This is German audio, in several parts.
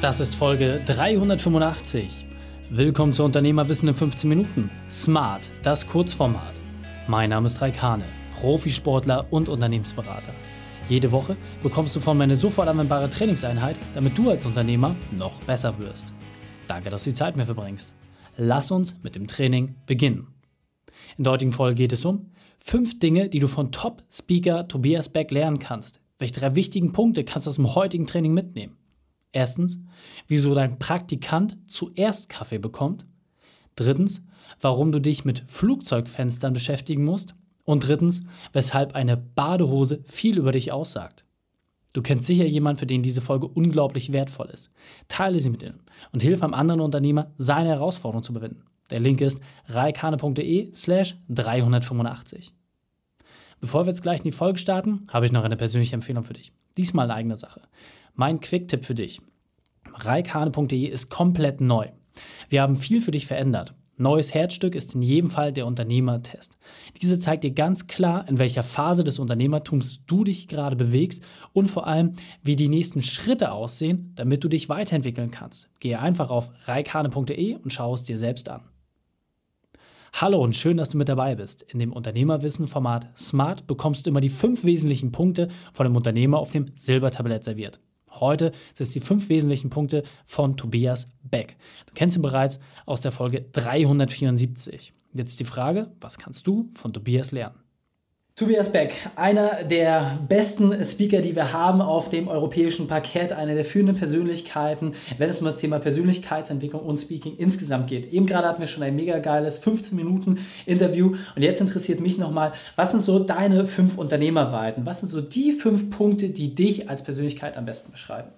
Das ist Folge 385. Willkommen zu Unternehmerwissen in 15 Minuten. Smart, das Kurzformat. Mein Name ist Raikane, Profisportler und Unternehmensberater. Jede Woche bekommst du von mir eine sofort anwendbare Trainingseinheit, damit du als Unternehmer noch besser wirst. Danke, dass du die Zeit mir verbringst. Lass uns mit dem Training beginnen. In der heutigen Folge geht es um fünf Dinge, die du von Top-Speaker Tobias Beck lernen kannst. Welche drei wichtigen Punkte kannst du aus dem heutigen Training mitnehmen? Erstens, wieso dein Praktikant zuerst Kaffee bekommt. Drittens, warum du dich mit Flugzeugfenstern beschäftigen musst. Und drittens, weshalb eine Badehose viel über dich aussagt. Du kennst sicher jemanden, für den diese Folge unglaublich wertvoll ist. Teile sie mit ihm und hilf einem anderen Unternehmer, seine Herausforderung zu überwinden. Der Link ist reikane.de slash 385. Bevor wir jetzt gleich in die Folge starten, habe ich noch eine persönliche Empfehlung für dich. Diesmal eine eigene Sache. Mein Quick-Tipp für dich. reikane.de ist komplett neu. Wir haben viel für dich verändert. Neues Herzstück ist in jedem Fall der Unternehmertest. Diese zeigt dir ganz klar, in welcher Phase des Unternehmertums du dich gerade bewegst und vor allem, wie die nächsten Schritte aussehen, damit du dich weiterentwickeln kannst. Gehe einfach auf reikane.de und schau es dir selbst an. Hallo und schön, dass du mit dabei bist. In dem Unternehmerwissen-Format Smart bekommst du immer die fünf wesentlichen Punkte von dem Unternehmer auf dem Silbertablett serviert. Heute sind es die fünf wesentlichen Punkte von Tobias Beck. Du kennst ihn bereits aus der Folge 374. Jetzt die Frage, was kannst du von Tobias lernen? Tobias Beck, einer der besten Speaker, die wir haben auf dem europäischen Parkett, einer der führenden Persönlichkeiten, wenn es um das Thema Persönlichkeitsentwicklung und Speaking insgesamt geht. Eben gerade hatten wir schon ein mega geiles 15 Minuten Interview und jetzt interessiert mich nochmal, was sind so deine fünf Unternehmerweiten? Was sind so die fünf Punkte, die dich als Persönlichkeit am besten beschreiben?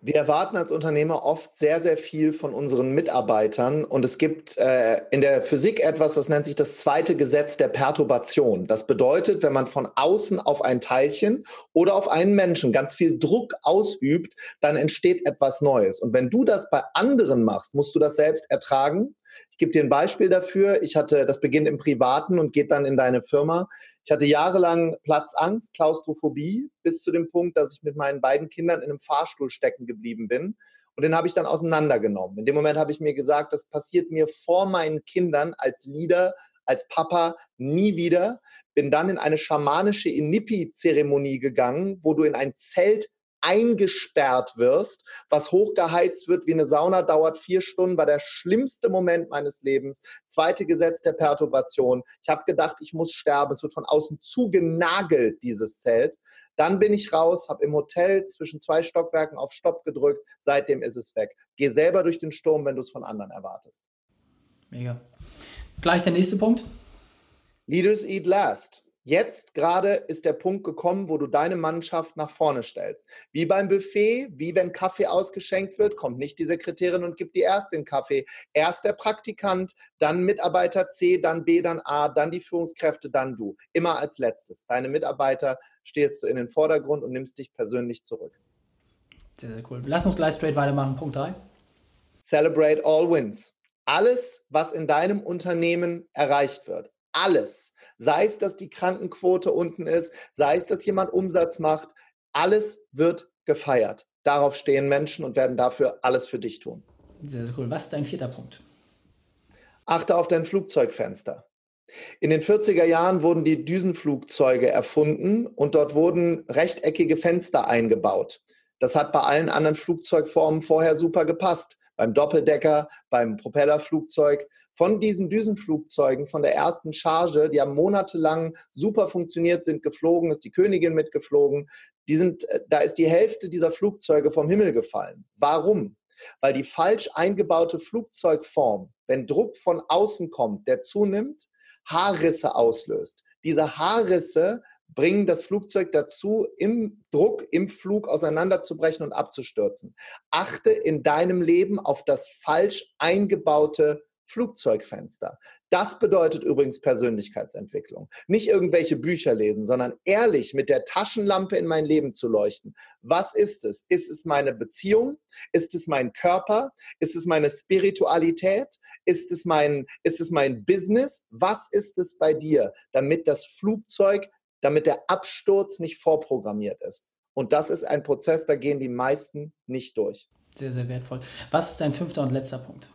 Wir erwarten als Unternehmer oft sehr, sehr viel von unseren Mitarbeitern und es gibt äh, in der Physik etwas, das nennt sich das zweite Gesetz der Perturbation. Das bedeutet, wenn man von außen auf ein Teilchen oder auf einen Menschen ganz viel Druck ausübt, dann entsteht etwas Neues. Und wenn du das bei anderen machst, musst du das selbst ertragen ich gebe dir ein Beispiel dafür. Ich hatte, das beginnt im Privaten und geht dann in deine Firma. Ich hatte jahrelang Platzangst, Klaustrophobie, bis zu dem Punkt, dass ich mit meinen beiden Kindern in einem Fahrstuhl stecken geblieben bin. Und den habe ich dann auseinandergenommen. In dem Moment habe ich mir gesagt, das passiert mir vor meinen Kindern als Leader, als Papa nie wieder. Bin dann in eine schamanische Inipi-Zeremonie gegangen, wo du in ein Zelt eingesperrt wirst, was hochgeheizt wird wie eine Sauna, dauert vier Stunden, war der schlimmste Moment meines Lebens. Zweite Gesetz der Perturbation. Ich habe gedacht, ich muss sterben. Es wird von außen zugenagelt, dieses Zelt. Dann bin ich raus, habe im Hotel zwischen zwei Stockwerken auf Stopp gedrückt. Seitdem ist es weg. Geh selber durch den Sturm, wenn du es von anderen erwartest. Mega. Gleich der nächste Punkt. Leaders eat last. Jetzt gerade ist der Punkt gekommen, wo du deine Mannschaft nach vorne stellst. Wie beim Buffet, wie wenn Kaffee ausgeschenkt wird, kommt nicht die Sekretärin und gibt dir erst den Kaffee. Erst der Praktikant, dann Mitarbeiter C, dann B, dann A, dann die Führungskräfte, dann du. Immer als letztes. Deine Mitarbeiter stellst du in den Vordergrund und nimmst dich persönlich zurück. Sehr, sehr cool. Lass uns gleich straight weitermachen. Punkt 3. Celebrate all wins. Alles, was in deinem Unternehmen erreicht wird, alles. Sei es, dass die Krankenquote unten ist, sei es, dass jemand Umsatz macht, alles wird gefeiert. Darauf stehen Menschen und werden dafür alles für dich tun. Sehr, sehr cool. Was ist dein vierter Punkt? Achte auf dein Flugzeugfenster. In den 40er Jahren wurden die Düsenflugzeuge erfunden und dort wurden rechteckige Fenster eingebaut. Das hat bei allen anderen Flugzeugformen vorher super gepasst beim Doppeldecker, beim Propellerflugzeug. Von diesen Düsenflugzeugen, von der ersten Charge, die haben monatelang super funktioniert, sind geflogen, ist die Königin mitgeflogen. Die sind, äh, da ist die Hälfte dieser Flugzeuge vom Himmel gefallen. Warum? Weil die falsch eingebaute Flugzeugform, wenn Druck von außen kommt, der zunimmt, Haarrisse auslöst. Diese Haarrisse bringen das Flugzeug dazu, im Druck, im Flug auseinanderzubrechen und abzustürzen. Achte in deinem Leben auf das falsch eingebaute Flugzeugfenster. Das bedeutet übrigens Persönlichkeitsentwicklung. Nicht irgendwelche Bücher lesen, sondern ehrlich mit der Taschenlampe in mein Leben zu leuchten. Was ist es? Ist es meine Beziehung? Ist es mein Körper? Ist es meine Spiritualität? Ist es mein, ist es mein Business? Was ist es bei dir, damit das Flugzeug damit der Absturz nicht vorprogrammiert ist. Und das ist ein Prozess, da gehen die meisten nicht durch. Sehr, sehr wertvoll. Was ist dein fünfter und letzter Punkt?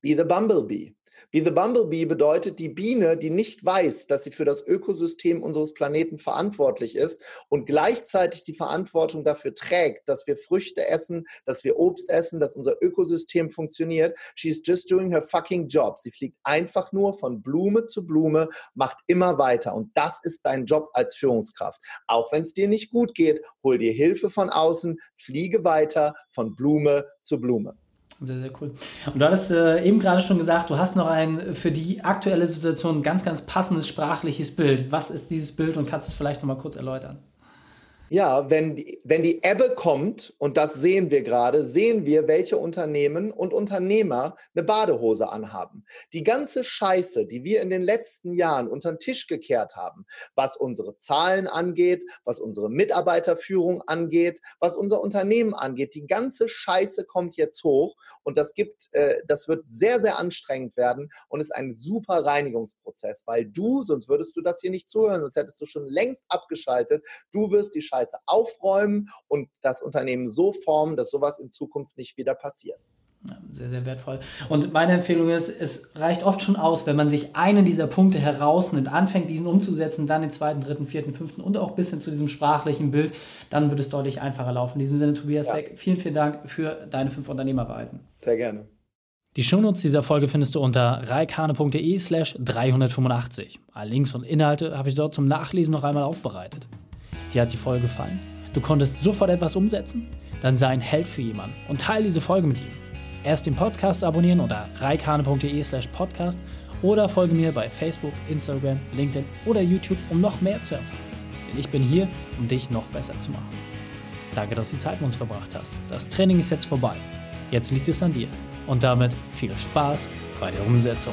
Be the Bumblebee. Be the Bumblebee bedeutet die Biene, die nicht weiß, dass sie für das Ökosystem unseres Planeten verantwortlich ist und gleichzeitig die Verantwortung dafür trägt, dass wir Früchte essen, dass wir Obst essen, dass unser Ökosystem funktioniert. She's just doing her fucking job. Sie fliegt einfach nur von Blume zu Blume, macht immer weiter. Und das ist dein Job als Führungskraft. Auch wenn es dir nicht gut geht, hol dir Hilfe von außen, fliege weiter von Blume zu Blume. Sehr, sehr cool. Und du hattest äh, eben gerade schon gesagt, du hast noch ein für die aktuelle Situation ganz, ganz passendes sprachliches Bild. Was ist dieses Bild und kannst du es vielleicht noch mal kurz erläutern? Ja, wenn die, wenn die Ebbe kommt, und das sehen wir gerade, sehen wir, welche Unternehmen und Unternehmer eine Badehose anhaben. Die ganze Scheiße, die wir in den letzten Jahren unter den Tisch gekehrt haben, was unsere Zahlen angeht, was unsere Mitarbeiterführung angeht, was unser Unternehmen angeht, die ganze Scheiße kommt jetzt hoch und das gibt, äh, das wird sehr, sehr anstrengend werden und ist ein super Reinigungsprozess, weil du, sonst würdest du das hier nicht zuhören, sonst hättest du schon längst abgeschaltet, du wirst die Scheiße Scheiße aufräumen und das Unternehmen so formen, dass sowas in Zukunft nicht wieder passiert. Ja, sehr, sehr wertvoll. Und meine Empfehlung ist, es reicht oft schon aus, wenn man sich einen dieser Punkte herausnimmt, anfängt, diesen umzusetzen, dann den zweiten, dritten, vierten, fünften und auch bis hin zu diesem sprachlichen Bild, dann wird es deutlich einfacher laufen. In diesem Sinne, Tobias ja. Beck, vielen, vielen Dank für deine fünf Unternehmerweiten. Sehr gerne. Die Shownotes dieser Folge findest du unter reikane.de slash 385. Alle Links und Inhalte habe ich dort zum Nachlesen noch einmal aufbereitet. Dir hat die Folge gefallen? Du konntest sofort etwas umsetzen? Dann sei ein Held für jemanden und teile diese Folge mit ihm. Erst den Podcast abonnieren unter reikane.de slash podcast oder folge mir bei Facebook, Instagram, LinkedIn oder YouTube, um noch mehr zu erfahren. Denn ich bin hier, um dich noch besser zu machen. Danke, dass du Zeit mit uns verbracht hast. Das Training ist jetzt vorbei. Jetzt liegt es an dir. Und damit viel Spaß bei der Umsetzung.